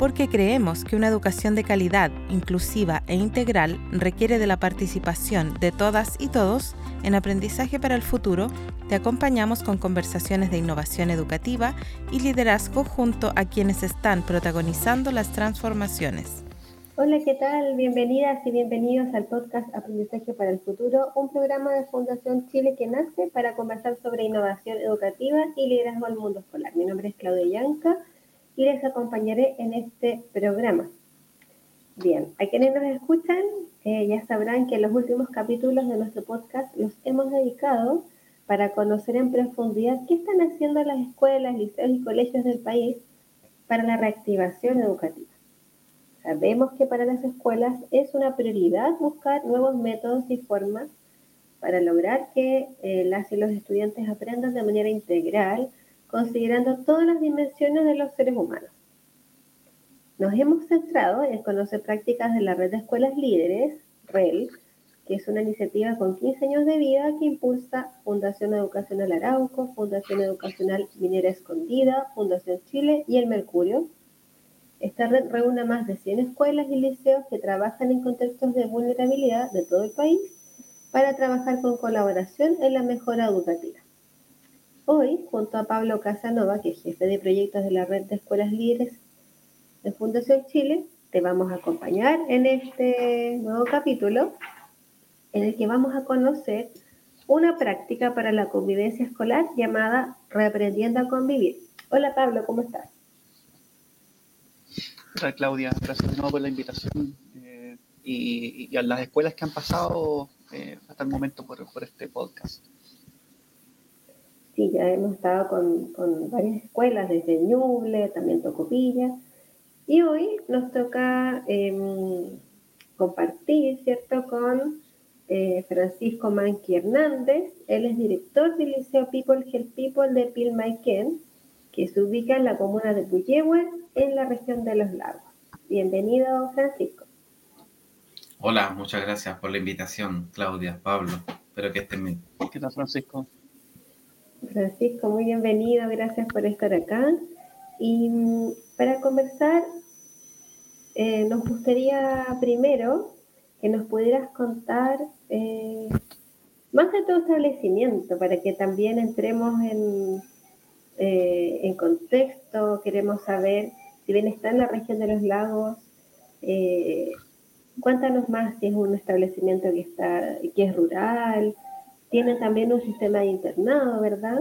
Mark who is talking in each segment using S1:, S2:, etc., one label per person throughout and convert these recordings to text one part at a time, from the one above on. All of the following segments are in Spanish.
S1: porque creemos que una educación de calidad, inclusiva e integral requiere de la participación de todas y todos en aprendizaje para el futuro, te acompañamos con conversaciones de innovación educativa y liderazgo junto a quienes están protagonizando las transformaciones.
S2: Hola, ¿qué tal? Bienvenidas y bienvenidos al podcast Aprendizaje para el Futuro, un programa de Fundación Chile que nace para conversar sobre innovación educativa y liderazgo al mundo escolar. Mi nombre es Claudia Yanca y les acompañaré en este programa. Bien, a quienes nos escuchan eh, ya sabrán que los últimos capítulos de nuestro podcast los hemos dedicado para conocer en profundidad qué están haciendo las escuelas, liceos y colegios del país para la reactivación educativa. Sabemos que para las escuelas es una prioridad buscar nuevos métodos y formas para lograr que eh, las y los estudiantes aprendan de manera integral, considerando todas las dimensiones de los seres humanos. Nos hemos centrado en conocer prácticas de la red de escuelas líderes, REL, que es una iniciativa con 15 años de vida que impulsa Fundación Educacional Arauco, Fundación Educacional Minera Escondida, Fundación Chile y el Mercurio, esta red reúne más de 100 escuelas y liceos que trabajan en contextos de vulnerabilidad de todo el país para trabajar con colaboración en la mejora educativa. Hoy, junto a Pablo Casanova, que es jefe de proyectos de la red de escuelas líderes de Fundación Chile, te vamos a acompañar en este nuevo capítulo en el que vamos a conocer una práctica para la convivencia escolar llamada Reaprendiendo a Convivir. Hola Pablo, ¿cómo estás?
S3: Hola Claudia, gracias de nuevo por la invitación eh, y, a las escuelas que han pasado eh, hasta el momento por, este podcast.
S2: Sí, ya hemos estado con, varias escuelas, desde Ñuble, también Tocopilla, y hoy nos toca em, compartir, ¿cierto?, con eh, Francisco Manqui Hernández. Él es director del Liceo People Help People de Pilmaiquén, que se ubica en la comuna de Puyehue, en la región de los lagos. Bienvenido, Francisco.
S4: Hola, muchas gracias por la invitación, Claudia, Pablo. Espero que estén bien.
S3: ¿Qué tal, Francisco?
S2: Francisco, muy bienvenido, gracias por estar acá. Y mm, para conversar, eh, nos gustaría primero que nos pudieras contar eh, más de tu establecimiento, para que también entremos en, eh, en contexto, queremos saber si bien está en la región de los lagos, eh, cuéntanos más si es un establecimiento que, está, que es rural, tiene también un sistema de internado, ¿verdad?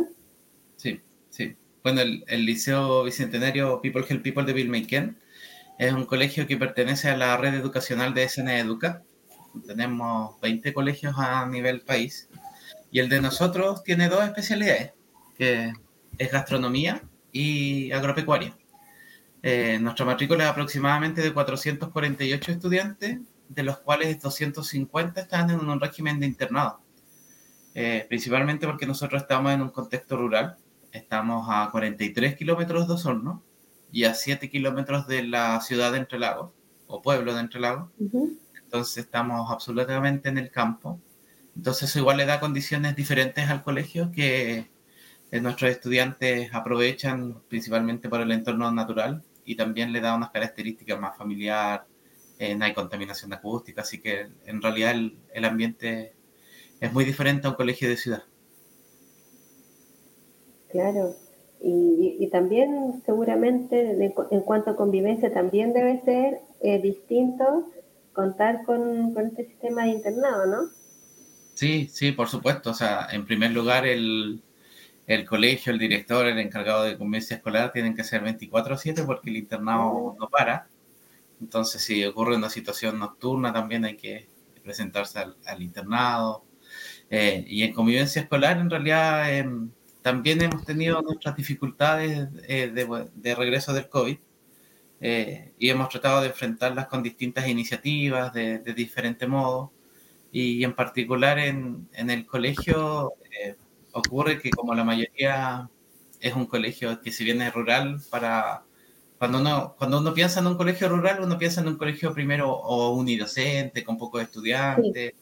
S4: Sí, sí. Bueno, el, Liceo Bicentenario People Help People de Vilmeiquén es un colegio que pertenece a la red educacional de SN Educa. Tenemos 20 colegios a nivel país y el de nosotros tiene dos especialidades, que es gastronomía y agropecuaria. Eh, nuestra matrícula es aproximadamente de 448 estudiantes, de los cuales 250 están en un régimen de internado. Eh, principalmente porque nosotros estamos en un contexto rural. Estamos a 43 kilómetros de Osorno y a 7 kilómetros de la ciudad de Entre Lagos, o pueblo de Entre Lagos. Entonces estamos absolutamente en el campo. Entonces eso igual le da condiciones diferentes al colegio que eh, nuestros estudiantes aprovechan principalmente por el entorno natural y también le da unas características más familiar, eh, no hay contaminación acústica, así que en realidad el, ambiente es muy diferente a un colegio de ciudad.
S2: Claro, y, también seguramente en cuanto a convivencia también debe ser eh, distinto contar con, con, este sistema de internado, ¿no?
S4: Sí, sí, por supuesto. O sea, en primer lugar, el, el colegio, el director, el encargado de convivencia escolar tienen que ser 24/7 porque el internado no para. Entonces, si ocurre una situación nocturna, también hay que presentarse al, internado. Eh, y en convivencia escolar, en realidad, em, también hemos tenido nuestras dificultades eh, de, regreso del COVID eh, y hemos tratado de enfrentarlas con distintas iniciativas de, de diferente modo. Y en particular en, en el colegio ocurre que como la mayoría es un colegio que si bien es rural, para cuando uno, cuando uno piensa en un colegio rural, uno piensa en un colegio primero o unidocente, con pocos estudiantes,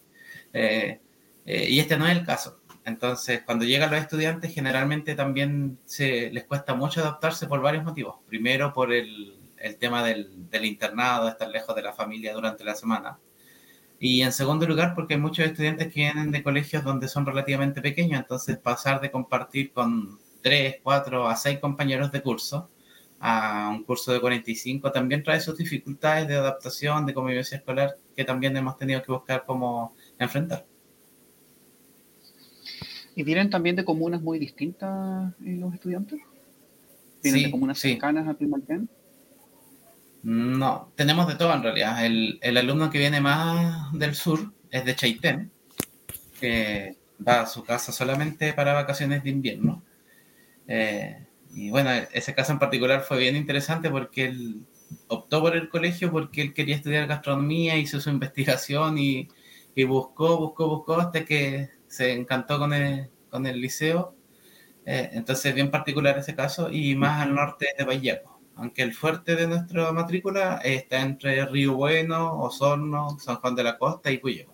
S4: eh, eh, y este no es el caso. Entonces, cuando llegan los estudiantes, generalmente también se les cuesta mucho adaptarse por varios motivos. Primero, por el, tema del, del internado, estar lejos de la familia durante la semana. Y en segundo lugar, porque hay muchos estudiantes que vienen de colegios donde son relativamente pequeños, entonces pasar de compartir con tres, cuatro a seis compañeros de curso a un curso de 45 también trae sus dificultades de adaptación, de convivencia escolar, que también hemos tenido que buscar cómo enfrentar.
S3: ¿Y vienen también de comunas muy distintas eh, los estudiantes? ¿Vienen de comunas cercanas a Primalquén?
S4: No, tenemos de todo en realidad. El, el, alumno que viene más del sur es de Chaitén, que va a su casa solamente para vacaciones de invierno. Eh, y bueno, ese caso en particular fue bien interesante porque él optó por el colegio porque él quería estudiar gastronomía, hizo su investigación y, y buscó, buscó, buscó hasta que se encantó con el, con el liceo. Eh, entonces, bien particular ese caso y más al norte de Vallaco. Aunque el fuerte de nuestra matrícula está entre Río Bueno, Osorno, San Juan de la Costa y Cuyo.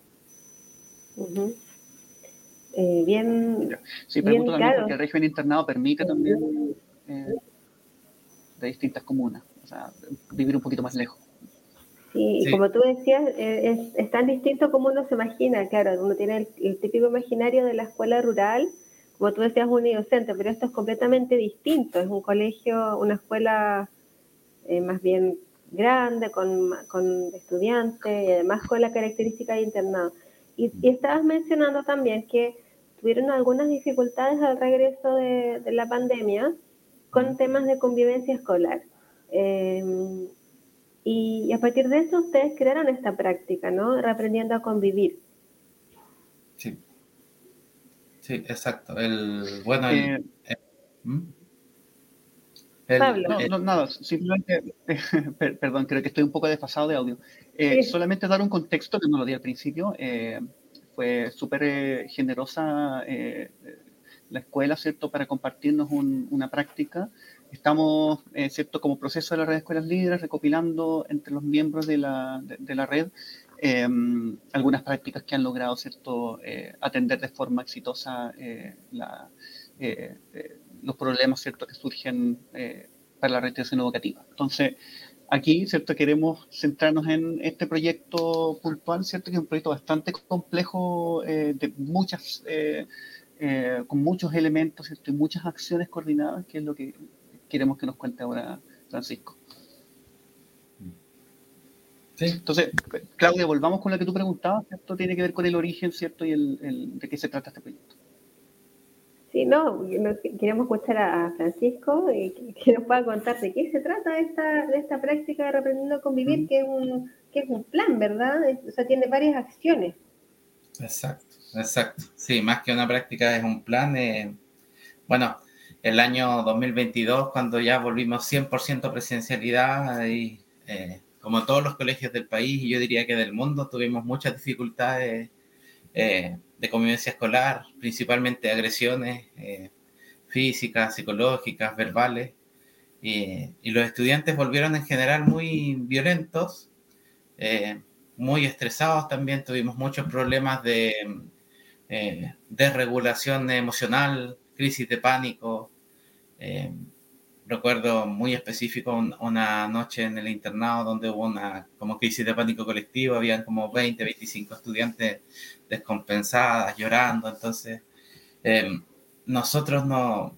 S2: eh, bien.
S3: Sí, pregunto bien también claro. porque el régimen internado permite también eh, de distintas comunas, o sea, vivir un poquito más lejos.
S2: Sí, y como tú decías, eh, es, es, tan distinto como uno se imagina, claro, uno tiene el, el, típico imaginario de la escuela rural, como tú decías, un inocente, pero esto es completamente distinto, es un colegio, una escuela eh, más bien grande, con, con, estudiantes y además con la característica de internado. Y, y, estabas mencionando también que tuvieron algunas dificultades al regreso de, de la pandemia con temas de convivencia escolar. Eh, y, a partir de eso ustedes crearon esta práctica, ¿no? Reaprendiendo a convivir.
S4: Sí. Sí, exacto. El, bueno, el,
S3: eh, el, ¿Mm? el Pablo. No, no, nada, simplemente, perdón, creo que estoy un poco desfasado de audio. Eh, sí. Solamente dar un contexto que no lo di al principio. Eh, fue súper generosa la escuela, ¿cierto?, para compartirnos un, una práctica Estamos, eh, ¿cierto?, como proceso de la red de escuelas líderes, recopilando entre los miembros de la, de, la red eh, algunas prácticas que han logrado, ¿cierto?, eh, atender de forma exitosa eh, los problemas, ¿cierto?, que surgen para la retención educativa. Entonces, aquí, ¿cierto?, queremos centrarnos en este proyecto puntual, ¿cierto?, que es un proyecto bastante complejo, de muchas... Con muchos elementos ¿cierto? y muchas acciones coordinadas, que es lo que queremos que nos cuente ahora Francisco. Sí. Entonces, Claudia, volvamos con la que tú preguntabas, ¿cierto? Tiene que ver con el origen, ¿cierto? Y el, el de qué se trata este proyecto.
S2: Sí, no, queremos escuchar a Francisco y que nos pueda contar de qué se trata esta, de esta práctica de Reprendiendo a Convivir, mm. que, es un, que es un plan, ¿verdad? O sea, tiene varias acciones.
S4: Exacto, exacto. Sí, más que una práctica es un plan. Eh, bueno, el año 2022, cuando ya volvimos 100% presencialidad y eh, como todos los colegios del país y yo diría que del mundo, tuvimos muchas dificultades eh, de convivencia escolar, principalmente agresiones eh, físicas, psicológicas, verbales. Y, y, los estudiantes volvieron en general muy violentos, muy estresados también, tuvimos muchos problemas de desregulación emocional, crisis de pánico, eh, recuerdo muy específico una noche en el internado donde hubo una como crisis de pánico colectivo, habían como 20, 25 estudiantes descompensadas, llorando, entonces eh, nosotros no,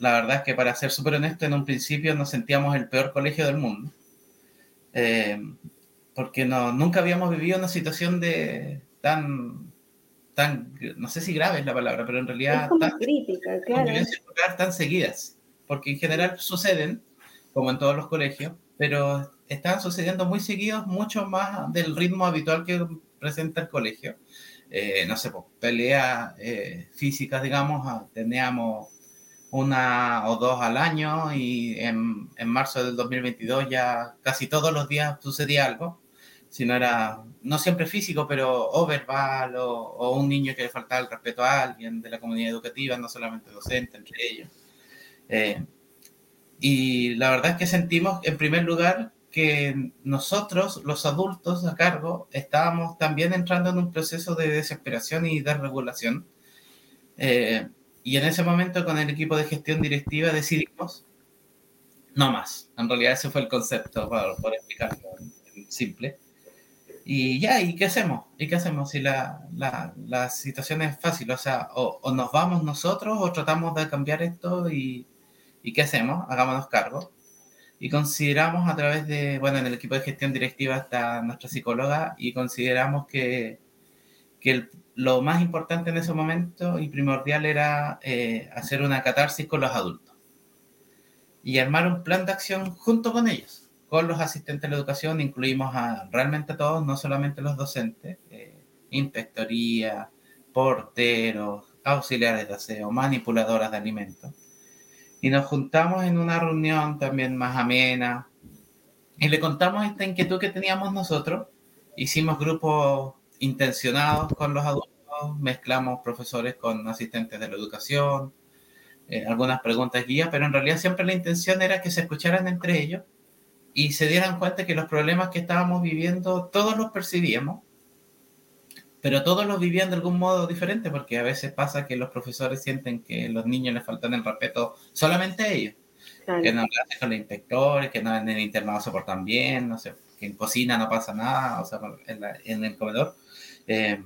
S4: la verdad es que para ser súper honesto, en un principio nos sentíamos el peor colegio del mundo, eh, porque no, nunca habíamos vivido una situación de tan tan, no sé si grave es la palabra, pero en realidad
S2: es como tan, crítica, claro.
S4: tan seguidas porque en general suceden, como en todos los colegios, pero están sucediendo muy seguidos, mucho más del ritmo habitual que presenta el colegio. Eh, no sé, pues, peleas eh, físicas, digamos, ah, teníamos una o dos al año y en, en, marzo del 2022 ya casi todos los días sucedía algo, si no era, no siempre físico, pero verbal o, un niño que le faltaba el respeto a alguien de la comunidad educativa, no solamente docente, entre ellos. Eh, y la verdad es que sentimos, en primer lugar, que nosotros, los adultos a cargo, estábamos también entrando en un proceso de desesperación y desregulación. Eh, y en ese momento, con el equipo de gestión directiva, decidimos No más. En realidad ese fue el concepto, para, por explicarlo simple. Y ya, ¿y qué hacemos? ¿Y qué hacemos si la, la, la situación es fácil? O sea, o, nos vamos nosotros o tratamos de cambiar esto y, y ¿qué hacemos? Hagámonos cargo. Y consideramos a través de, bueno, en el equipo de gestión directiva está nuestra psicóloga y consideramos que, que lo más importante en ese momento y primordial era eh, hacer una catarsis con los adultos y armar un plan de acción junto con ellos con los asistentes de la educación incluimos a realmente a todos, no solamente los docentes, eh, inspectoría, porteros, auxiliares de aseo, manipuladoras de alimentos. Y nos juntamos en una reunión también más amena y le contamos esta inquietud que teníamos nosotros. Hicimos grupos intencionados con los adultos, mezclamos profesores con asistentes de la educación, eh, algunas preguntas guías, pero en realidad siempre la intención era que se escucharan entre ellos y se dieran cuenta que los problemas que estábamos viviendo todos los percibíamos, pero todos los vivían de algún modo diferente, porque a veces pasa que los profesores sienten que los niños les faltan el respeto solamente a ellos, que no hacen con los inspectores, que no en el internado se portan bien, no sé, que en cocina no pasa nada, o sea, en, el comedor. Eh,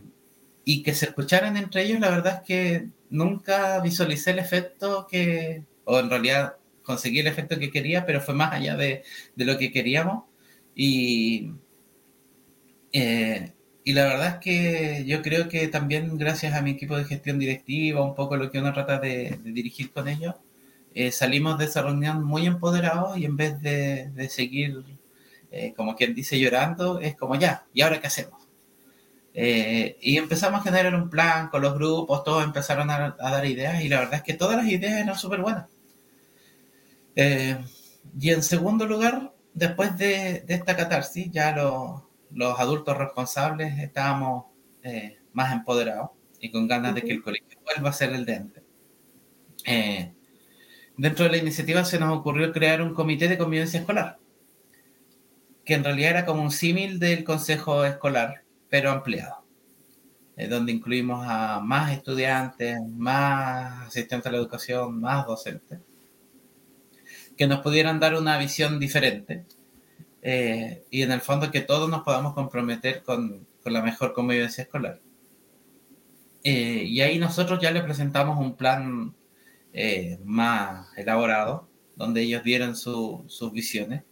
S4: y que se escucharan entre ellos, la verdad es que nunca visualicé el efecto que, o en realidad conseguí el efecto que quería, pero fue más allá de, de lo que queríamos. Y, eh, y la verdad es que yo creo que también gracias a mi equipo de gestión directiva, un poco lo que uno trata de, dirigir con ellos, eh, salimos de esa reunión muy empoderados y en vez de, de seguir, eh, como quien dice, llorando, es como ya, ¿y ahora qué hacemos? y empezamos a generar un plan con los grupos, todos empezaron a, a, dar ideas y la verdad es que todas las ideas eran súper buenas. Eh, y en segundo lugar, después de, esta catarsis, ya los adultos responsables estábamos eh, más empoderados y con ganas de que el colegio vuelva a ser el de antes. Eh, dentro de la iniciativa se nos ocurrió crear un comité de convivencia escolar, que en realidad era como un símil del consejo escolar, pero ampliado, donde incluimos a más estudiantes, más asistentes a la educación, más docentes que nos pudieran dar una visión diferente eh, y en el fondo que todos nos podamos comprometer con, la mejor convivencia escolar. Eh, y ahí nosotros ya le presentamos un plan eh, más elaborado, donde ellos dieron su, sus visiones.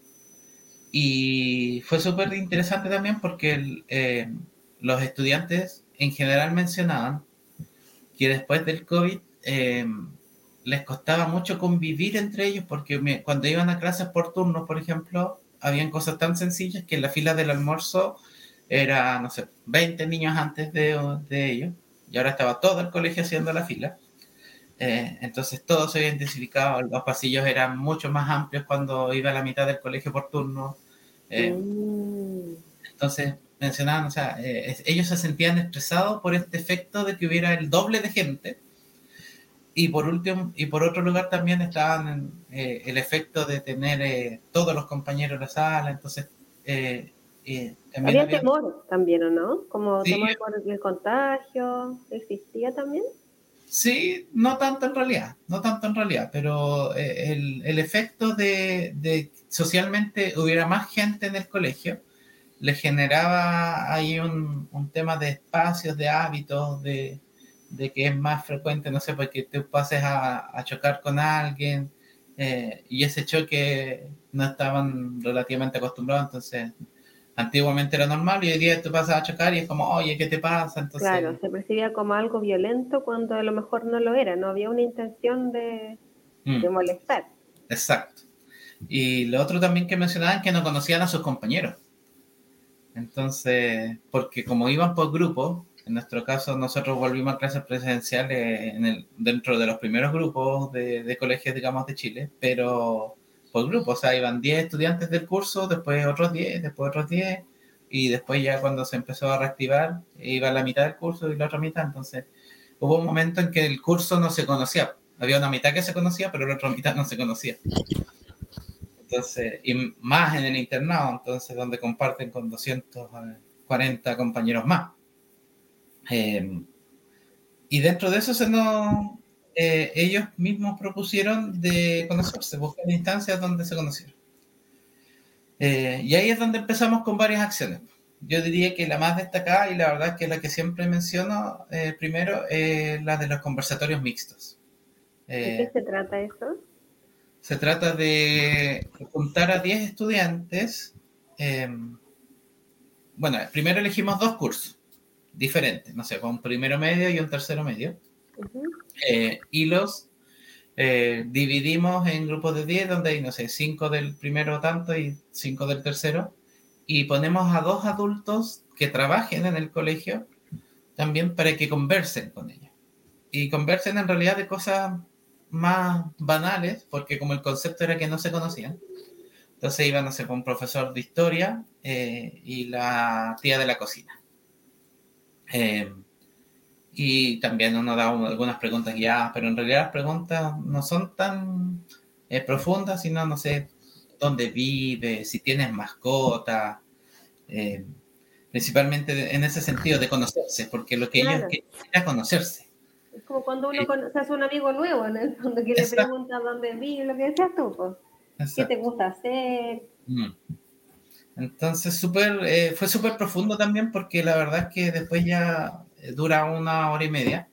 S4: Y fue súper interesante también porque los estudiantes en general mencionaban que después del COVID les costaba mucho convivir entre ellos porque cuando iban a clases por turno, por ejemplo, habían cosas tan sencillas que en la fila del almuerzo era, no sé, 20 niños antes de, de ellos y ahora estaba todo el colegio haciendo la fila. Eh, entonces todo se había intensificado, los pasillos eran mucho más amplios cuando iba a la mitad del colegio por turno. Eh, mm. Entonces mencionaban, o sea, eh, ellos se sentían estresados por este efecto de que hubiera el doble de gente y por último, y por otro lugar también estaban eh, el efecto de tener eh, todos los compañeros en la sala, entonces
S2: eh, había, temor también, ¿o no? Como temor por el contagio, ¿existía también?
S4: Sí, no tanto en realidad, no tanto en realidad, pero el, el, efecto de, de, socialmente hubiera más gente en el colegio le generaba ahí un, un tema de espacios, de hábitos, de, de que es más frecuente, no sé, porque tú pases a, a chocar con alguien eh, y ese choque no estaban relativamente acostumbrados, entonces antiguamente era normal y hoy día tú pasas a chocar y es como, oye, ¿qué te pasa? Entonces,
S2: claro, se percibía como algo violento cuando a lo mejor no lo era, no había una intención de, mm. de molestar.
S4: Exacto. Y lo otro también que mencionaban que no conocían a sus compañeros. Entonces, porque como iban por grupos, en nuestro caso, nosotros volvimos a clases presenciales en el, dentro de los primeros grupos de, de colegios, digamos, de Chile, pero por grupo, o sea, iban 10 estudiantes del curso, después otros 10, después otros 10, y después ya cuando se empezó a reactivar, iba la mitad del curso y la otra mitad, entonces hubo un momento en que el curso no se conocía, había una mitad que se conocía, pero la otra mitad no se conocía. Entonces, y más en el internado, entonces, donde comparten con 240 compañeros más. Em, y dentro de eso se nos, eh, ellos mismos propusieron de conocerse, buscar instancias donde se conocieron. Eh, y ahí es donde empezamos con varias acciones. Yo diría que la más destacada y la verdad que la que siempre menciono eh, primero es la de los conversatorios mixtos.
S2: ¿De qué se trata eso?
S4: Se trata de juntar a 10 estudiantes. bueno, primero elegimos dos cursos diferentes, no sé, un primero medio y un tercero medio eh, y los eh, dividimos en grupos de 10, donde hay, no sé, 5 del primero tanto y 5 del tercero, y ponemos a dos adultos que trabajen en el colegio también para que conversen con ellos. Y conversen en realidad de cosas más banales, porque como el concepto era que no se conocían, entonces iban a ser con un profesor de historia eh, y la tía de la cocina. Eh, y también uno da algunas preguntas guiadas, pero en realidad las preguntas no son tan eh, profundas, sino, no sé, dónde vive, si tienes mascota, eh, principalmente en ese sentido de conocerse, porque lo que ellos quieren es conocerse.
S2: Es como cuando uno se hace un amigo nuevo, en el fondo, que le pregunta dónde vive, lo que decías tú, pues. ¿qué te gusta hacer? Mm.
S4: Entonces, super, eh, fue súper profundo también porque la verdad es que después ya eh, dura una hora y media.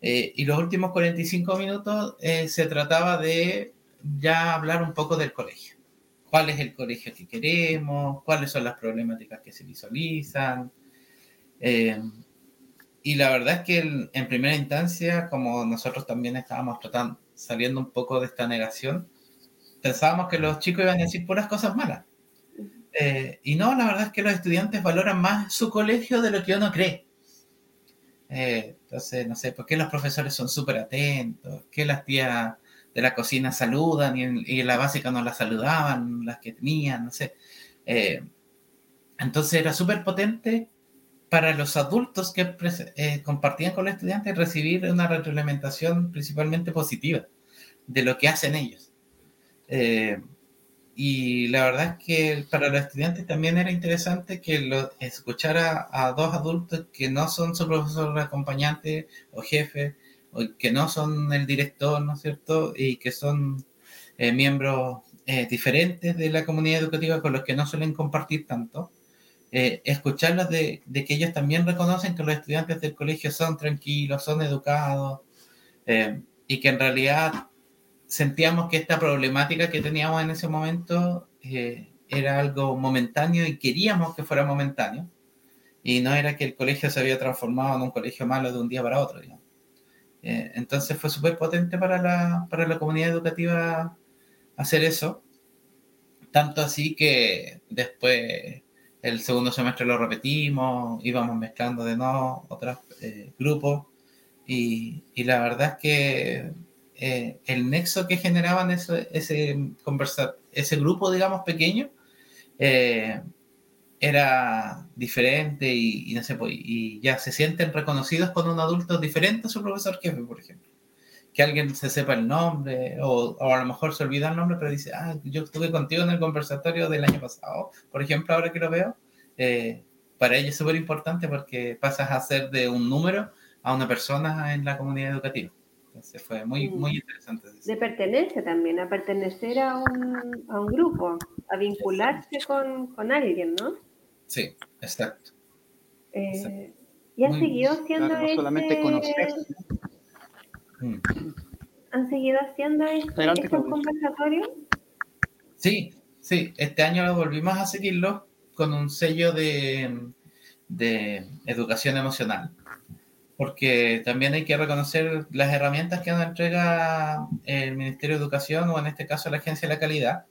S4: Eh, y los últimos 45 minutos se trataba de ya hablar un poco del colegio. ¿Cuál es el colegio que queremos? ¿Cuáles son las problemáticas que se visualizan? y la verdad es que en primera instancia, como nosotros también estábamos tratando, saliendo un poco de esta negación, pensábamos que los chicos iban a decir puras cosas malas. Y no, la verdad es que los estudiantes valoran más su colegio de lo que uno cree. Eh, entonces, no sé, ¿por qué los profesores son súper atentos? ¿Qué las tías de la cocina saludan y en, la básica no las saludaban, las que tenían? No sé. Eh, entonces era súper potente para los adultos que eh, compartían con los estudiantes recibir una retroalimentación principalmente positiva de lo que hacen ellos. Y la verdad es que para los estudiantes también era interesante que lo, escuchara a dos adultos que no son su profesor acompañante o jefe, o que no son el director, ¿no es cierto? Y que son eh, miembros eh, diferentes de la comunidad educativa con los que no suelen compartir tanto. Eh, escucharlos de, de, que ellos también reconocen que los estudiantes del colegio son tranquilos, son educados, y que en realidad sentíamos que esta problemática que teníamos en ese momento eh, era algo momentáneo y queríamos que fuera momentáneo. Y no era que el colegio se había transformado en un colegio malo de un día para otro. Eh, entonces fue súper potente para la, para la comunidad educativa hacer eso. Tanto así que después el segundo semestre lo repetimos, íbamos mezclando de nuevo otros eh, grupos. Y, y la verdad es que eh, el nexo que generaban ese, ese, ese grupo, digamos, pequeño, eh, era diferente y, no sé, pues, y ya se sienten reconocidos con un adulto diferente a su profesor jefe, por ejemplo. Que alguien se sepa el nombre, o, o, a lo mejor se olvida el nombre, pero dice, ah, yo estuve contigo en el conversatorio del año pasado, por ejemplo, ahora que lo veo, eh, para ellos es súper importante porque pasas a ser de un número a una persona en la comunidad educativa se fue muy, mm. muy interesante.
S2: De pertenencia también, a pertenecer a un, a un grupo, a vincularse con, con, alguien, ¿no?
S4: Sí, exacto.
S2: Eh, ¿Y han seguido haciendo claro, no solamente conocerse. Mm. ¿Han seguido haciendo este, estos conversatorios?
S4: Sí, sí. Este año lo volvimos a seguirlo con un sello de, de educación emocional porque también hay que reconocer las herramientas que nos entrega el Ministerio de Educación o en este caso la Agencia de la Calidad.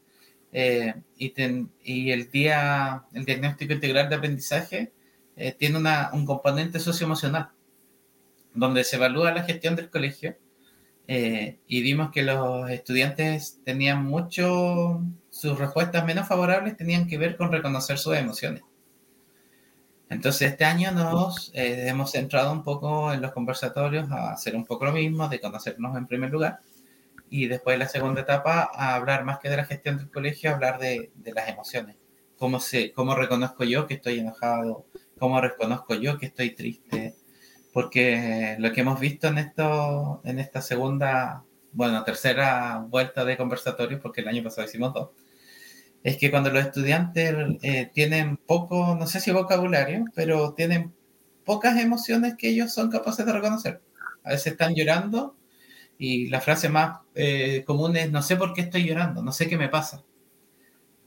S4: Eh, y, el día, el diagnóstico integral de aprendizaje eh, tiene un componente socioemocional, donde se evalúa la gestión del colegio eh, y vimos que los estudiantes tenían mucho, sus respuestas menos favorables tenían que ver con reconocer sus emociones. Entonces este año nos eh, hemos centrado un poco en los conversatorios a hacer un poco lo mismo, de conocernos en primer lugar, y después la segunda etapa a hablar más que de la gestión del colegio, a hablar de, de las emociones. Cómo, se, cómo reconozco yo que estoy enojado, cómo reconozco yo que estoy triste, porque lo que hemos visto en, esto, en esta segunda, bueno, tercera vuelta de conversatorios, porque el año pasado hicimos dos, es que cuando los estudiantes eh, tienen poco, no sé si vocabulario, pero tienen pocas emociones que ellos son capaces de reconocer. A veces están llorando y la frase más eh, común es, no sé por qué estoy llorando, no sé qué me pasa.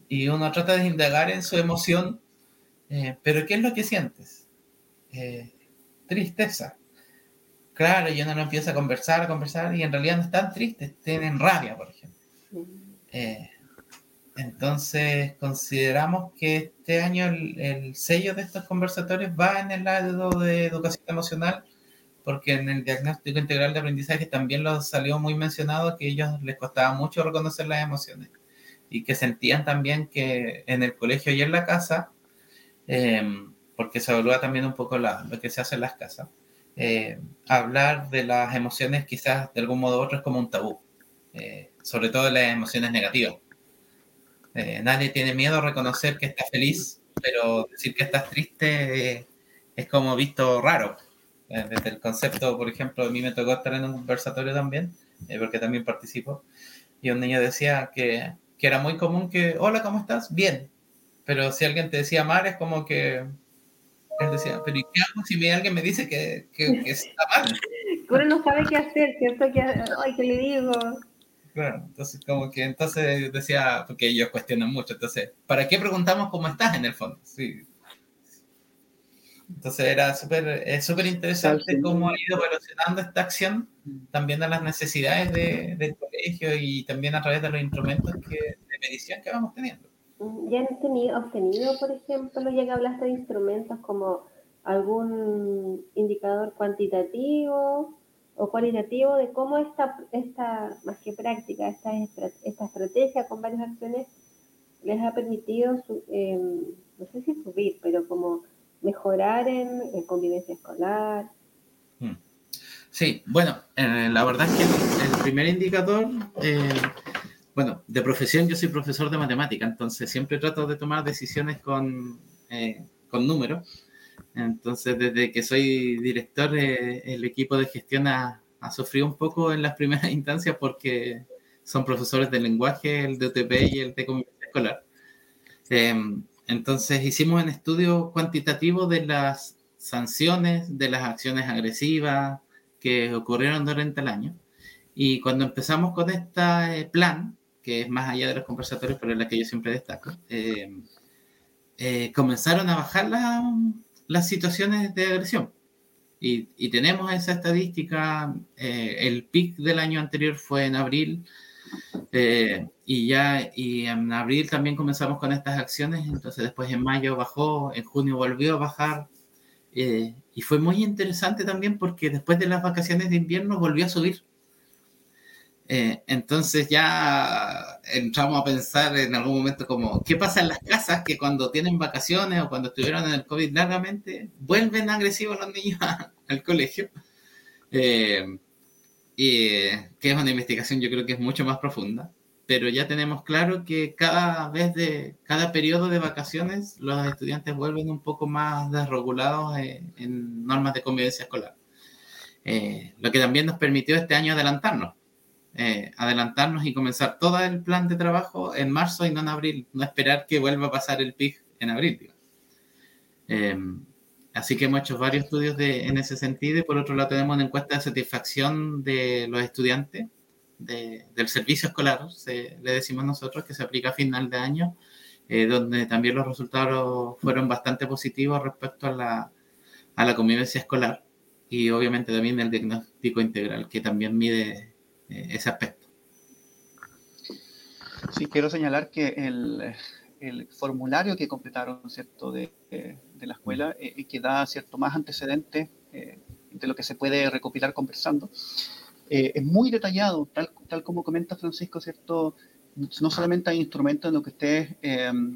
S4: Y uno trata de indagar en su emoción, eh, pero ¿qué es lo que sientes? Eh, tristeza. Claro, y uno no empieza a conversar, a conversar, y en realidad no están tristes, tienen rabia, por ejemplo. Entonces, consideramos que este año el, el, sello de estos conversatorios va en el lado de educación emocional porque en el diagnóstico integral de aprendizaje también lo salió muy mencionado que a ellos les costaba mucho reconocer las emociones y que sentían también que en el colegio y en la casa, em, porque se evalúa también un poco lo que se hace en las casas, eh, hablar de las emociones quizás de algún modo u otro es como un tabú, eh, sobre todo las emociones negativas. Eh, nadie tiene miedo a reconocer que está feliz, pero decir que estás triste es como visto raro. Eh, desde el concepto, por ejemplo, a mí me tocó estar en un conversatorio también, eh, porque también participo, y un niño decía que, que, era muy común que, hola, ¿cómo estás? Bien. Pero si alguien te decía mal, es como que él decía, pero ¿y qué hago si alguien me dice que, que, que está mal?
S2: Uno no sabe qué hacer, ¿cierto? ay, ¿qué le digo?
S4: Claro, entonces como que entonces decía, porque ellos cuestionan mucho, entonces, ¿para qué preguntamos cómo estás en el fondo? Sí, entonces era súper es súper interesante cómo ha ido evolucionando esta acción también a las necesidades de, del colegio y también a través de los instrumentos que, de medición que vamos teniendo.
S2: ¿Ya han tenido, obtenido, por ejemplo, ya que hablaste de instrumentos como algún indicador cuantitativo o cualitativo de cómo esta, esta más que práctica, esta, esta estrategia con varias acciones les ha permitido, eh, no sé si subir, pero como mejorar en, convivencia escolar. Hmm.
S4: Sí, bueno, eh, la verdad es que el, primer indicador, eh, bueno, de profesión yo soy profesor de matemática, entonces siempre trato de tomar decisiones con, eh, con números. Entonces, desde que soy director, el equipo de gestión ha, ha, sufrido un poco en las primeras instancias porque son profesores de lenguaje, el de UTP y el de convivencia escolar. Entonces hicimos un estudio cuantitativo de las sanciones, de las acciones agresivas que ocurrieron durante el año. Y cuando empezamos con este plan, que es más allá de los conversatorios, pero es la que yo siempre destaco, eh, eh, comenzaron a bajar las situaciones de agresión. Y, tenemos esa estadística, el pic del año anterior fue en abril, eh, y ya y en abril también comenzamos con estas acciones, entonces después en mayo bajó, en junio volvió a bajar. Eh, y fue muy interesante también porque después de las vacaciones de invierno volvió a subir. Eh, entonces ya entramos a pensar en algún momento como, ¿qué pasa en las casas que cuando tienen vacaciones o cuando estuvieron en el COVID largamente, vuelven agresivos los niños al colegio? y que es una investigación yo creo que es mucho más profunda, pero ya tenemos claro que cada vez de cada periodo de vacaciones los estudiantes vuelven un poco más desregulados en, normas de convivencia escolar. Eh, lo que también nos permitió este año adelantarnos, eh, adelantarnos y comenzar todo el plan de trabajo en marzo y no en abril, no esperar que vuelva a pasar el PIG en abril. Eh, Así que hemos hecho varios estudios de, en ese sentido y por otro lado tenemos una encuesta de satisfacción de los estudiantes del servicio escolar, le decimos nosotros, que se aplica a final de año, eh, donde también los resultados fueron bastante positivos respecto a la, a la convivencia escolar y obviamente también el diagnóstico integral, que también mide eh, ese aspecto.
S3: Sí, quiero señalar que el, el formulario que completaron, ¿cierto?, de, de la escuela, y eh, que da, ¿cierto?, más antecedentes eh, de lo que se puede recopilar conversando. Eh, es muy detallado, tal, tal como comenta Francisco, ¿cierto?, no solamente hay instrumentos en los que ustedes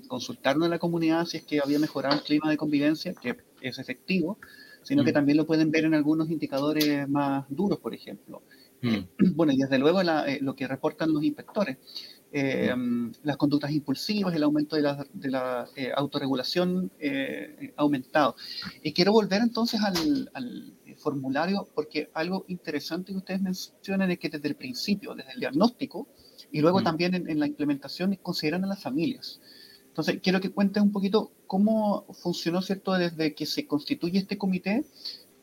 S3: consultaron en la comunidad si es que había mejorado el clima de convivencia, que es efectivo, sino que mm. también lo pueden ver en algunos indicadores más duros, por ejemplo. Mm. Bueno, y desde luego lo que reportan los inspectores. Eh, las conductas impulsivas, el aumento de la, de la eh, autorregulación eh, aumentado. Y quiero volver entonces al, al formulario, porque algo interesante que ustedes mencionan es que desde el principio, desde el diagnóstico, y luego mm. también en, la implementación, consideran a las familias. Entonces, quiero que cuentes un poquito cómo funcionó, ¿cierto?, desde que se constituye este comité,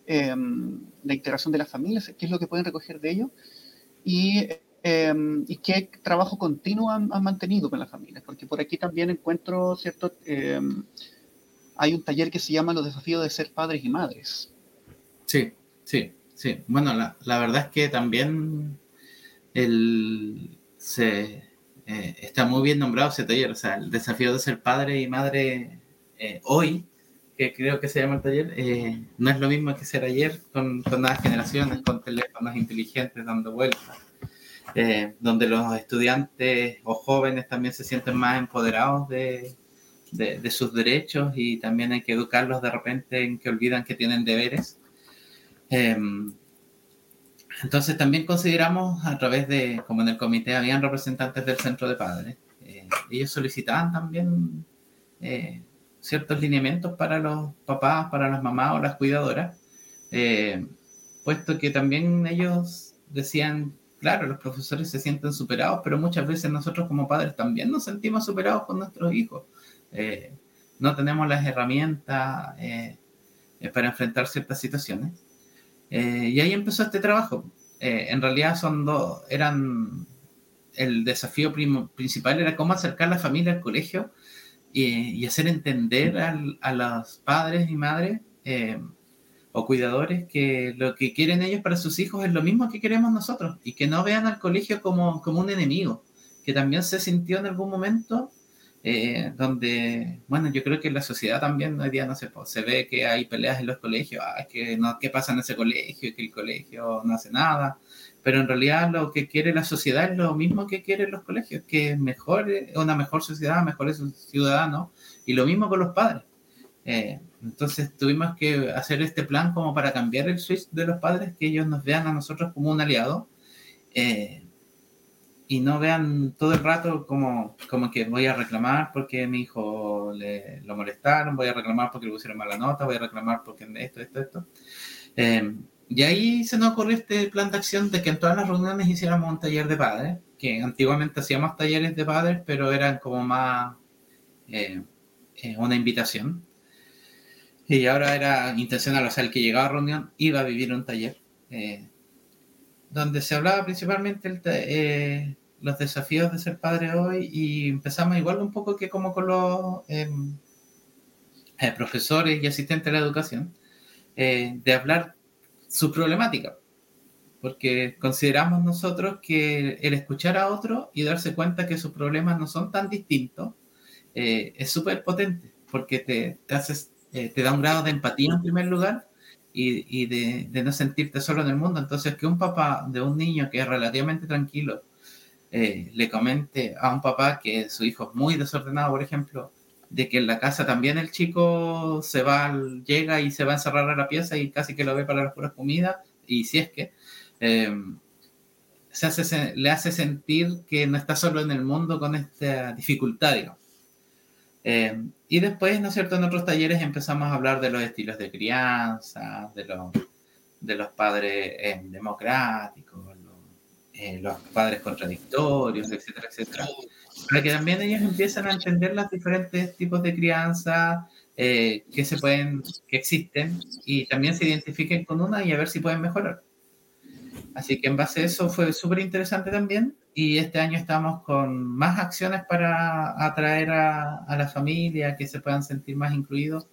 S3: eh, la integración de las familias, qué es lo que pueden recoger de ellos, y Em, y qué trabajo continuo han, mantenido con las familias, porque por aquí también encuentro, ¿cierto? Em, hay un taller que se llama Los desafíos de ser padres y madres.
S4: Sí, sí, sí. Bueno, la, la verdad es que también el, se, eh, está muy bien nombrado ese taller, o sea, el desafío de ser padre y madre eh, hoy, que creo que se llama el taller, eh, no es lo mismo que ser ayer con, con nuevas generaciones, con teléfonos inteligentes dando vueltas eh, donde los estudiantes o jóvenes también se sienten más empoderados de, de, sus derechos y también hay que educarlos de repente en que olvidan que tienen deberes. Em, entonces también consideramos a través de, como en el comité habían representantes del centro de padres, eh, ellos solicitaban también eh, ciertos lineamientos para los papás, para las mamás o las cuidadoras, puesto que también ellos decían claro, los profesores se sienten superados, pero muchas veces nosotros como padres también nos sentimos superados con nuestros hijos. Eh, no tenemos las herramientas eh, eh, para enfrentar ciertas situaciones. y ahí empezó este trabajo. en realidad son dos, eran, el desafío principal era cómo acercar la familia al colegio y, hacer entender a los padres y madres o cuidadores que lo que quieren ellos para sus hijos es lo mismo que queremos nosotros y que no vean al colegio como, como un enemigo, que también se sintió en algún momento eh, donde, bueno, yo creo que la sociedad también hoy día no se, se ve que hay peleas en los colegios, ah, que no, ¿qué pasa en ese colegio? Que el colegio no hace nada, pero en realidad lo que quiere la sociedad es lo mismo que quieren los colegios, que es mejor, una mejor sociedad, mejores ciudadanos, y lo mismo con los padres. Eh, entonces tuvimos que hacer este plan como para cambiar el switch de los padres, que ellos nos vean a nosotros como un aliado eh, y no vean todo el rato como, como que voy a reclamar porque mi hijo le, lo molestaron, voy a reclamar porque le pusieron mala nota, voy a reclamar porque esto, esto, esto. Eh, y ahí se nos ocurrió este plan de acción de que en todas las reuniones hiciéramos un taller de padres, que antiguamente hacíamos talleres de padres, pero eran como más una invitación. Y ahora era intencional, o sea, el que llegaba a reunión iba a vivir un taller, eh, donde se hablaba principalmente el eh, los desafíos de ser padre hoy y empezamos igual un poco que como con los em, eh, profesores y asistentes de la educación, de hablar su problemática, porque consideramos nosotros que el escuchar a otro y darse cuenta que sus problemas no son tan distintos es súper potente, porque te, te haces eh, te da un grado de empatía en primer lugar y, de, no sentirte solo en el mundo. Entonces, que un papá de un niño que es relativamente tranquilo eh, le comente a un papá que su hijo es muy desordenado, por ejemplo, de que en la casa también el chico se va, llega y se va a encerrar a la pieza y casi que lo ve para las puras comidas, y si es que em, se hace, le hace sentir que no está solo en el mundo con esta dificultad, digamos. Eh, y después, ¿no es cierto?, en otros talleres empezamos a hablar de los estilos de crianza, de los, padres eh, democráticos, eh, los, padres contradictorios, etcétera, etcétera. Para que también ellos empiecen a entender los diferentes tipos de crianza que se pueden, que existen, y también se identifiquen con una y a ver si pueden mejorar. Así que en base a eso fue súper interesante también y este año estamos con más acciones para atraer a, a la familia, que se puedan sentir más incluidos.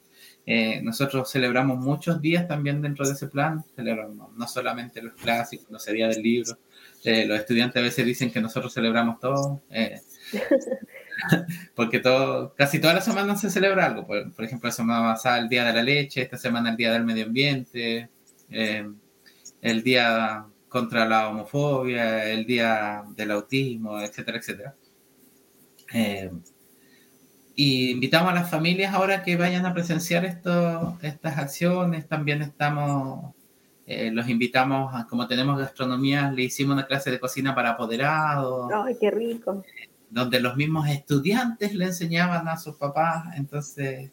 S4: Eh, nosotros celebramos muchos días también dentro de ese plan, celebramos no solamente los clásicos, no sería del libro, eh, los estudiantes a veces dicen que nosotros celebramos todo, eh, porque todo, casi todas las semanas se celebra algo, por, por, ejemplo, la semana pasada el Día de la Leche, esta semana el Día del Medio Ambiente, el Día contra la homofobia, el día del autismo, etcétera, etcétera. Eh, y invitamos a las familias ahora que vayan a presenciar esto, estas acciones. También estamos, eh, los invitamos, a, como tenemos gastronomía, le hicimos una clase de cocina para apoderados.
S2: ¡Ay, qué rico!
S4: donde los mismos estudiantes le enseñaban a sus papás. Entonces,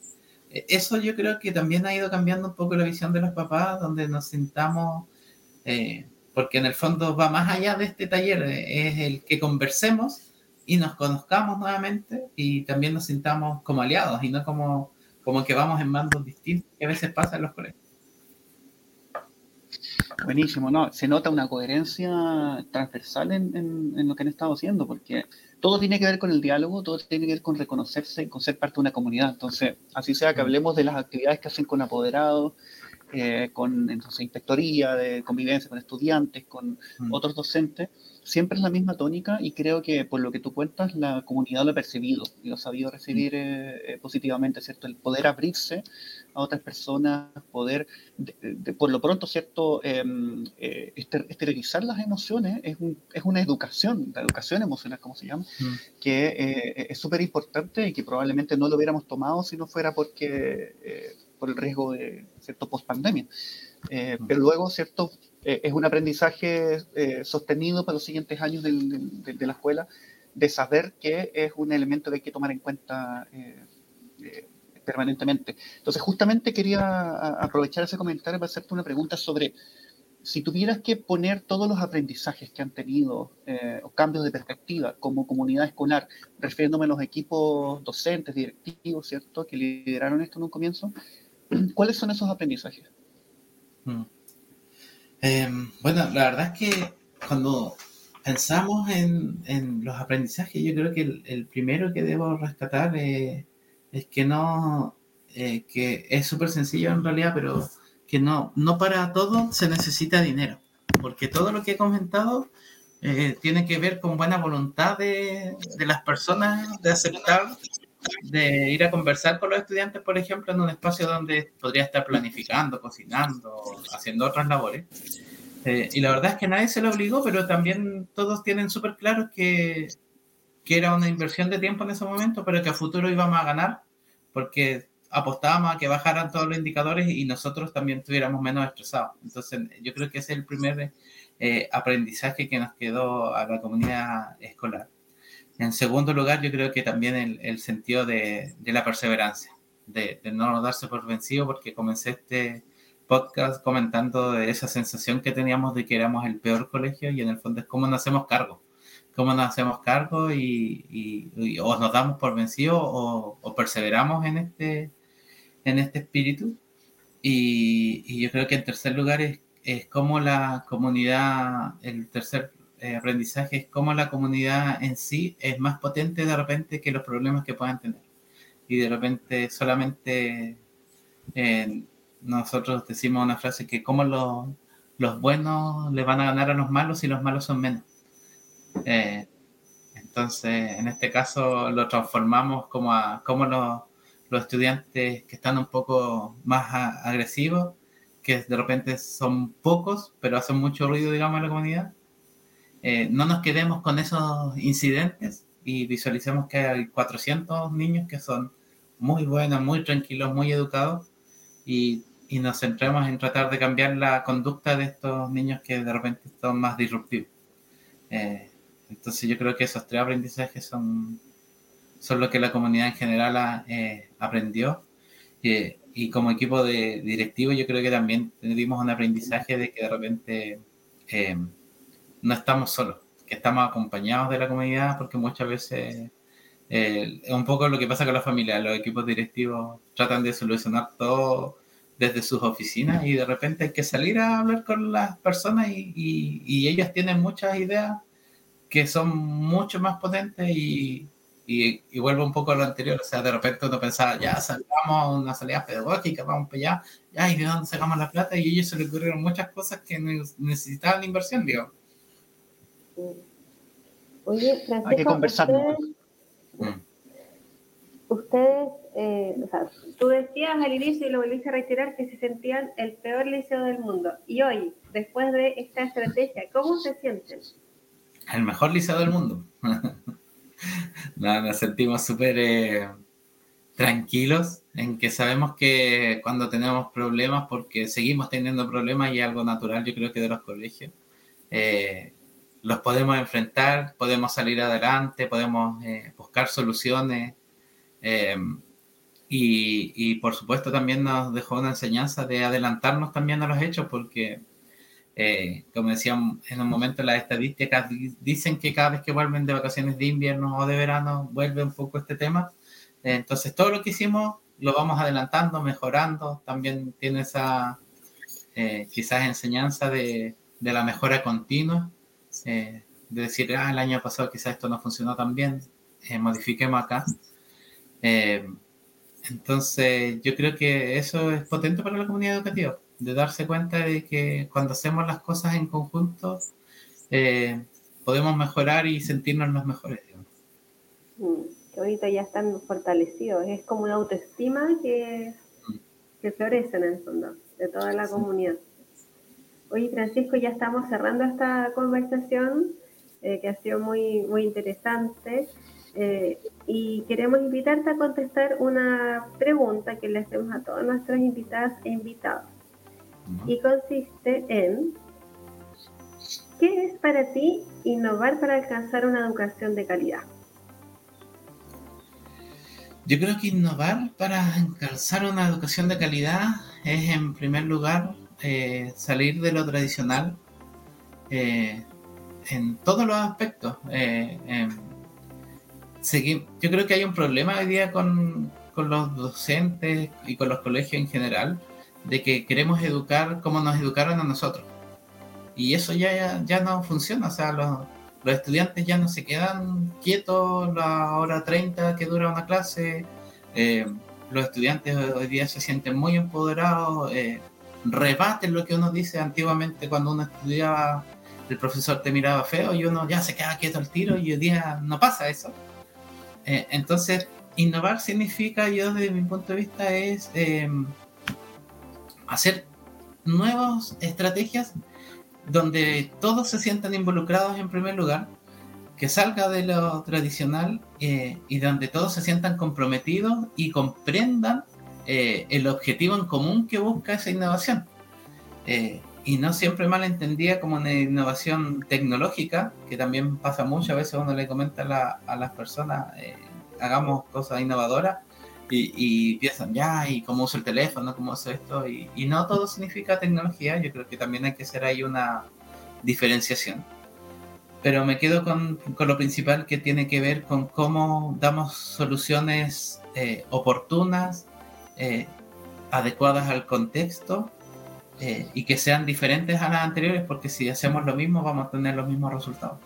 S4: e, eso yo creo que también ha ido cambiando un poco la visión de los papás, donde nos sintamos, eh, porque en el fondo va más allá de este taller, eh, es el que conversemos y nos conozcamos nuevamente y también nos sintamos como aliados y no como, como que vamos en bandos distintos que a veces pasa en los colegios.
S3: Buenísimo, no, se nota una coherencia transversal en, en, lo que han estado haciendo, porque todo tiene que ver con el diálogo, todo tiene que ver con reconocerse y con ser parte de una comunidad. Entonces, así sea que hablemos de las actividades que hacen con apoderados, eh, con entonces, inspectoría de convivencia con estudiantes, con mm. otros docentes, siempre es la misma tónica y creo que por lo que tú cuentas, la comunidad lo ha percibido y lo ha sabido recibir mm. eh, eh, positivamente, ¿cierto? El poder abrirse a otras personas, poder, por lo pronto, ¿cierto? Em, eh, esterilizar las emociones es, es, una educación, la educación emocional, como se llama, mm. que es súper importante y que probablemente no lo hubiéramos tomado si no fuera porque por el riesgo de cierto post pandemia. Mm. Pero luego, cierto, eh, es un aprendizaje eh, sostenido para los siguientes años de, la escuela, de saber que es un elemento que hay que tomar en cuenta eh, permanentemente. Entonces, justamente quería aprovechar ese comentario para hacerte una pregunta sobre si tuvieras que poner todos los aprendizajes que han tenido o cambios de perspectiva como comunidad escolar, refiriéndome a los equipos docentes, directivos, ¿cierto?, que lideraron esto en un comienzo, ¿cuáles son esos aprendizajes?
S4: Mm. Em, bueno, la verdad es que cuando pensamos en, los aprendizajes, yo creo que el, primero que debo rescatar es que no, eh, que es súper sencillo en realidad, pero que no, no para todo se necesita dinero, porque todo lo que he comentado eh, tiene que ver con buena voluntad de, de las personas de aceptar de ir a conversar con los estudiantes, por ejemplo, en un espacio donde podría estar planificando, cocinando, haciendo otras labores. Eh, y la verdad es que nadie se lo obligó, pero también todos tienen súper claro que, que era una inversión de tiempo en ese momento, pero que a futuro íbamos a ganar, porque apostábamos a que bajaran todos los indicadores y nosotros también estuviéramos menos estresados. Entonces, yo creo que ese es el primer eh, aprendizaje que nos quedó a la comunidad escolar. En segundo lugar, yo creo que también el, sentido de, la perseverancia, de, no darse por vencido, porque comencé este podcast comentando de esa sensación que teníamos de que éramos el peor colegio y en el fondo es cómo nos hacemos cargo, cómo nos hacemos cargo y, o nos damos por vencido o, perseveramos en este, en este espíritu. Y, y, yo creo que en tercer lugar es, es cómo la comunidad, el tercer eh, aprendizaje cómo la comunidad en sí es más potente de repente que los problemas que puedan tener. Y de repente solamente eh, nosotros decimos una frase que como los, los buenos le van a ganar a los malos y los malos son menos. Eh, entonces, en este caso lo transformamos como a como los, los estudiantes que están un poco más agresivos, que de repente son pocos, pero hacen mucho ruido, digamos, en la comunidad, eh, no nos quedemos con esos incidentes y visualicemos que hay 400 niños que son muy buenos, muy tranquilos, muy educados y, y, nos centremos en tratar de cambiar la conducta de estos niños que de repente son más disruptivos. Eh, entonces yo creo que esos tres aprendizajes son, son lo que la comunidad en general eh, aprendió. y como equipo de directivo yo creo que también tuvimos un aprendizaje de que de repente no estamos solos, que estamos acompañados de la comunidad, porque muchas veces eh, es un poco lo que pasa con la familia, los equipos directivos tratan de solucionar todo desde sus oficinas y de repente hay que salir a hablar con las personas y, y, ellas tienen muchas ideas que son mucho más potentes y, y, vuelvo un poco a lo anterior, o sea, de repente uno pensaba, ya salgamos una salida pedagógica, vamos para allá, ya, ¿y de dónde sacamos la plata? Y a ellos se les ocurrieron muchas cosas que necesitaban inversión, digo.
S2: Oye, Francisco, Hay que conversar. Ustedes, eh, o sea, tú decías al inicio y lo volviste a reiterar que se sentían el peor liceo del mundo. Y hoy, después de esta estrategia, ¿cómo se sienten?
S4: El mejor liceo del mundo. nos sentimos súper eh, tranquilos en que sabemos que cuando tenemos problemas, porque seguimos teniendo problemas y algo natural, yo creo que de los colegios, eh, los podemos enfrentar, podemos salir adelante, podemos eh, buscar soluciones. Eh, y, por supuesto también nos dejó una enseñanza de adelantarnos también a los hechos, porque eh, como decíamos en un momento, las estadísticas dicen que cada vez que vuelven de vacaciones de invierno o de verano vuelve un poco este tema. entonces todo lo que hicimos lo vamos adelantando, mejorando. También tiene esa eh, quizás enseñanza de, de, la mejora continua, eh, de decir, ah, el año pasado quizás esto no funcionó tan bien, modifiquemos acá. Entonces, yo creo que eso es potente para la comunidad educativa, de darse cuenta de que cuando hacemos las cosas en conjunto, eh, podemos mejorar y sentirnos los mejores.
S2: Mm, que ahorita ya están fortalecidos, es como una autoestima que, mm. que florece en el fondo de toda la comunidad. Oye, Francisco, ya estamos cerrando esta conversación eh, que ha sido muy, muy interesante. Eh, y queremos invitarte a contestar una pregunta que le hacemos a todas nuestras invitadas e invitados. Y consiste en, ¿qué es para ti innovar para alcanzar una educación de calidad?
S4: Yo creo que innovar para alcanzar una educación de calidad es, en primer lugar, eh, salir de lo tradicional eh, en todos los aspectos yo creo que hay un problema hoy día con, los docentes y con los colegios en general, de que queremos educar como nos educaron a nosotros. Y eso ya, ya, no funciona, o sea, los, estudiantes ya no se quedan quietos la hora 30 que dura una clase, eh, los estudiantes hoy día se sienten muy empoderados, eh, rebaten lo que uno dice antiguamente cuando uno estudiaba, el profesor te miraba feo y uno ya se queda quieto al tiro y hoy día no pasa eso. Eh, entonces, innovar significa, yo desde mi punto de vista, es em, hacer nuevas estrategias donde todos se sientan involucrados en primer lugar, que salga de lo tradicional eh, y donde todos se sientan comprometidos y comprendan eh, el objetivo en común que busca esa innovación. y no siempre mal entendida como una innovación tecnológica, que también pasa mucho, a veces uno le comenta a, las personas, eh, hagamos cosas innovadoras, y, piensan, ya, ¿y cómo uso el teléfono? ¿Cómo uso esto? Y, no todo significa tecnología, yo creo que también hay que hacer ahí una diferenciación. Pero me quedo con, con lo principal que tiene que ver con cómo damos soluciones eh, oportunas, eh, adecuadas al contexto eh, y que sean diferentes a las anteriores, porque si hacemos lo mismo vamos a tener los mismos resultados.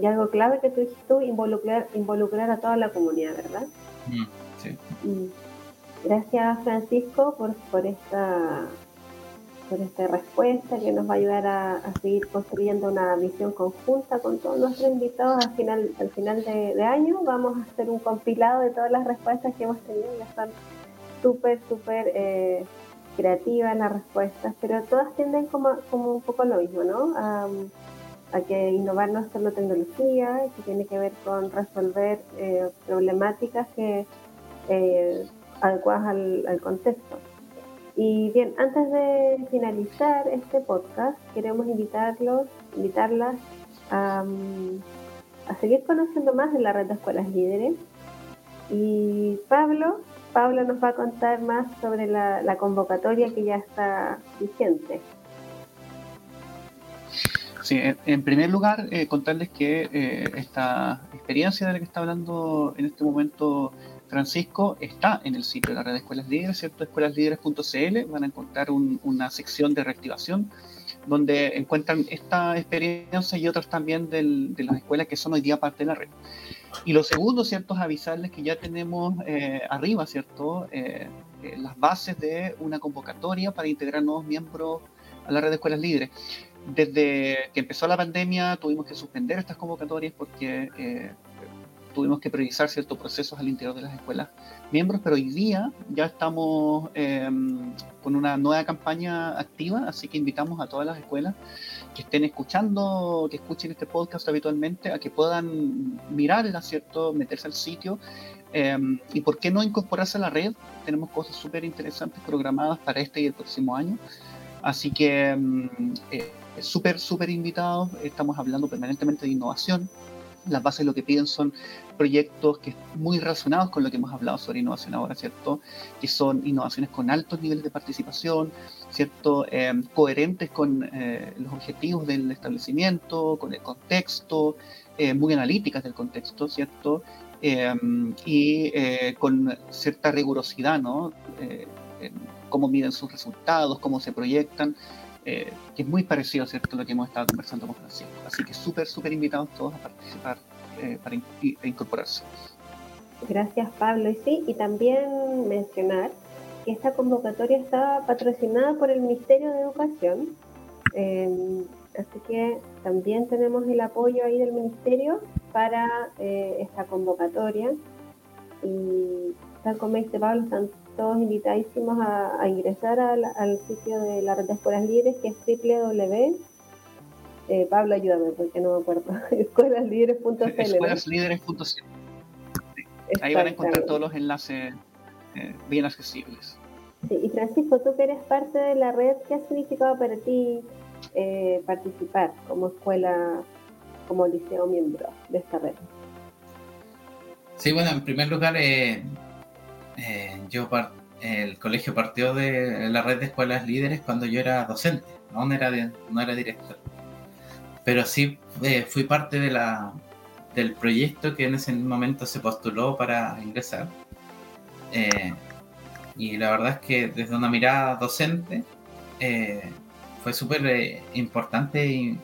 S2: Y algo clave que tú dijiste, involucrar, involucrar a toda la comunidad, ¿verdad? Mm, sí. Gracias Francisco por, por esta por esta respuesta que nos va a ayudar a, seguir construyendo una visión conjunta con todos nuestros invitados al final, al final de, año. Vamos a hacer un compilado de todas las respuestas que hemos tenido, ya súper, súper eh, creativas las respuestas, pero todas tienden como, como un poco lo mismo, ¿no? a que innovar no es solo tecnología, que tiene que ver con resolver eh, problemáticas que eh, adecuadas al, contexto. Y bien, antes de finalizar este podcast, queremos invitarlos, invitarlas a, a seguir conociendo más de la red de escuelas líderes. Y Pablo, Pablo nos va a contar más sobre la, convocatoria que ya está vigente.
S3: Sí, en primer lugar, eh, contarles que eh, esta experiencia de la que está hablando en este momento Francisco está en el sitio de la red de escuelas líderes, ¿cierto? Escuelaslíderes.cl, van a encontrar una sección de reactivación donde encuentran esta experiencia y otras también de las escuelas que son hoy día parte de la red. Y lo segundo, ¿cierto? Es avisarles que ya tenemos eh, arriba, ¿cierto? Eh, eh, las bases de una convocatoria para integrar nuevos miembros a la red de escuelas líderes. Desde que empezó la pandemia tuvimos que suspender estas convocatorias porque tuvimos que priorizar ciertos procesos al interior de las escuelas miembros, pero hoy día ya estamos em, con una nueva campaña activa, así que invitamos a todas las escuelas que estén escuchando, que escuchen este podcast habitualmente, a que puedan mirarla, ¿cierto? Meterse al sitio. Em, y por qué no incorporarse a la red. Tenemos cosas súper interesantes programadas para este y el próximo año. Así que em, eh, súper, súper invitados. Estamos hablando permanentemente de innovación las bases lo que piden son proyectos que muy relacionados con lo que hemos hablado sobre innovación ahora, ¿cierto? Que son innovaciones con altos niveles de participación, ¿cierto? Eh, coherentes con eh, los objetivos del establecimiento, con el contexto, eh, muy analíticas del contexto, ¿cierto? y con cierta rigurosidad, ¿no? cómo miden sus resultados, cómo se proyectan. Que es muy parecido ¿cierto? a lo que hemos estado conversando con Francisco. Así que súper, súper invitados todos a participar eh, para incorporarse.
S2: Gracias Pablo. Y sí, y también mencionar que esta convocatoria está patrocinada por el Ministerio de Educación. Em, así que también tenemos el apoyo ahí del Ministerio para eh, esta convocatoria. Y tal como dice Pablo, están todos invitadísimos a, ingresar al, al, sitio de la red de escuelas libres que es www eh, Pablo, ayúdame porque no me acuerdo. Escuelaslíderes.cl.
S3: Escuelaslíderes.cl. Ahí van a encontrar todos los enlaces eh, bien accesibles.
S2: Sí, y Francisco, tú que eres parte de la red, ¿qué ha significado para ti eh, participar como escuela, como liceo miembro de esta red?
S4: Sí, bueno, en primer lugar, yo el colegio partió de la red de escuelas líderes cuando yo era docente, no era, no era director pero sí eh, fui parte de la, del proyecto que en ese momento se postuló para ingresar. Eh, y la verdad es que desde una mirada docente eh, fue súper importante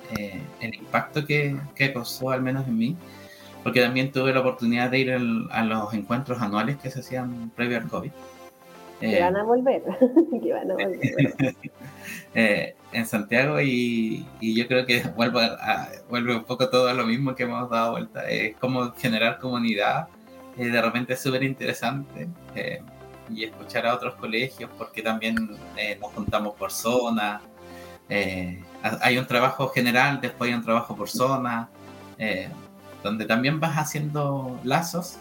S4: el impacto que, que causó, al menos en mí, porque también tuve la oportunidad de ir a los encuentros anuales que se hacían previo al COVID.
S2: que van a volver, que van a volver.
S4: Eh, en Santiago y, yo creo que vuelve, vuelve un poco todo a lo mismo que hemos dado vuelta. Es como generar comunidad, eh, de repente es súper interesante eh, y escuchar a otros colegios porque también nos juntamos por zona. hay un trabajo general, después hay un trabajo por zona, donde también vas haciendo lazos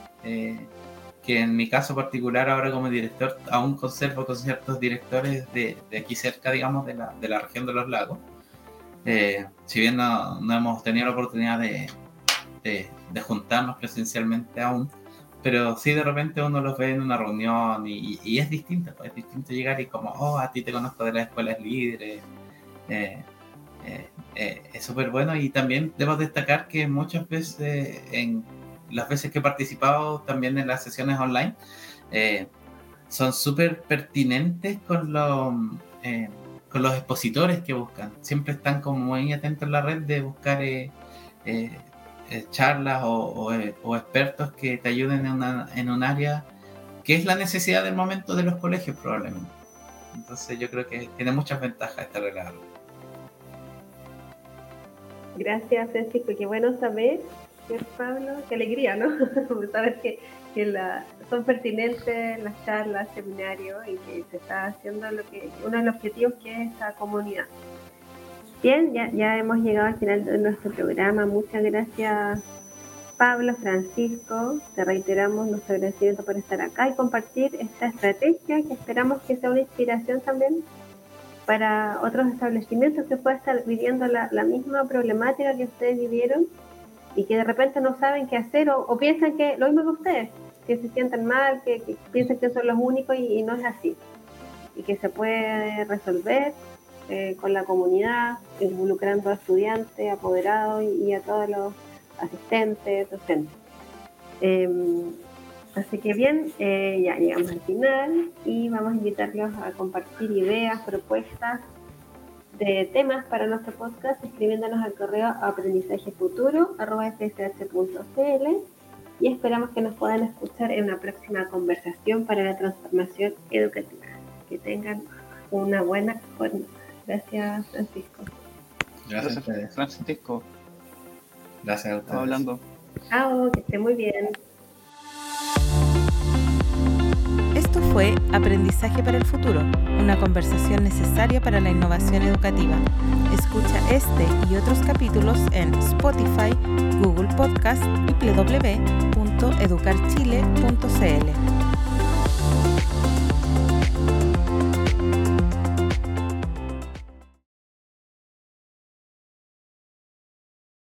S4: que en mi caso particular ahora como director aún conservo con ciertos directores de, aquí cerca, digamos, de la, de la, región de los lagos. Eh, si bien no, no, hemos tenido la oportunidad de, de, juntarnos presencialmente aún, pero sí de repente uno los ve en una reunión y, y es distinto, pues, es distinto llegar y como, oh, a ti te conozco de las escuelas líderes. Eh, eh, es súper bueno y también debo destacar que muchas veces en las veces que he participado también en las sesiones online, eh, son súper pertinentes con, eh, con los expositores que buscan. Siempre están como muy atentos en la red de buscar eh, charlas o, expertos que te ayuden en, en un área que es la necesidad del momento de los colegios probablemente. Entonces yo creo que tiene muchas ventajas este regalo.
S2: Gracias, Francisco. Qué bueno saber Pablo? Qué alegría, ¿no? Saber que, que la, son pertinentes las charlas, seminarios y que se está haciendo lo que uno de los objetivos que es esta comunidad. Bien, ya, ya hemos llegado al final de nuestro programa. Muchas gracias, Pablo, Francisco. Te reiteramos nuestro agradecimiento por estar acá y compartir esta estrategia que esperamos que sea una inspiración también para otros establecimientos que puedan estar viviendo la, la misma problemática que ustedes vivieron y que de repente no saben qué hacer o, piensan que lo mismo que ustedes, que se sientan mal, que, piensan que son los únicos y, no es así. Y que se puede resolver eh, con la comunidad, involucrando a estudiantes, apoderados y, a todos los asistentes, docentes. Em, así que bien, eh, ya llegamos al final y vamos a invitarlos a compartir ideas, propuestas de temas para nuestro podcast escribiéndonos al correo aprendizajefuturo.fsh.cl y esperamos que nos puedan escuchar en una próxima conversación para la transformación educativa. Que tengan una buena jornada. Gracias, Francisco.
S3: Gracias, Francisco.
S4: Gracias a ustedes.
S3: hablando.
S2: Chao, que esté muy bien.
S1: Esto fue Aprendizaje para el Futuro, una conversación necesaria para la innovación educativa. Escucha este y otros capítulos en Spotify, Google Podcast y www.educarchile.cl.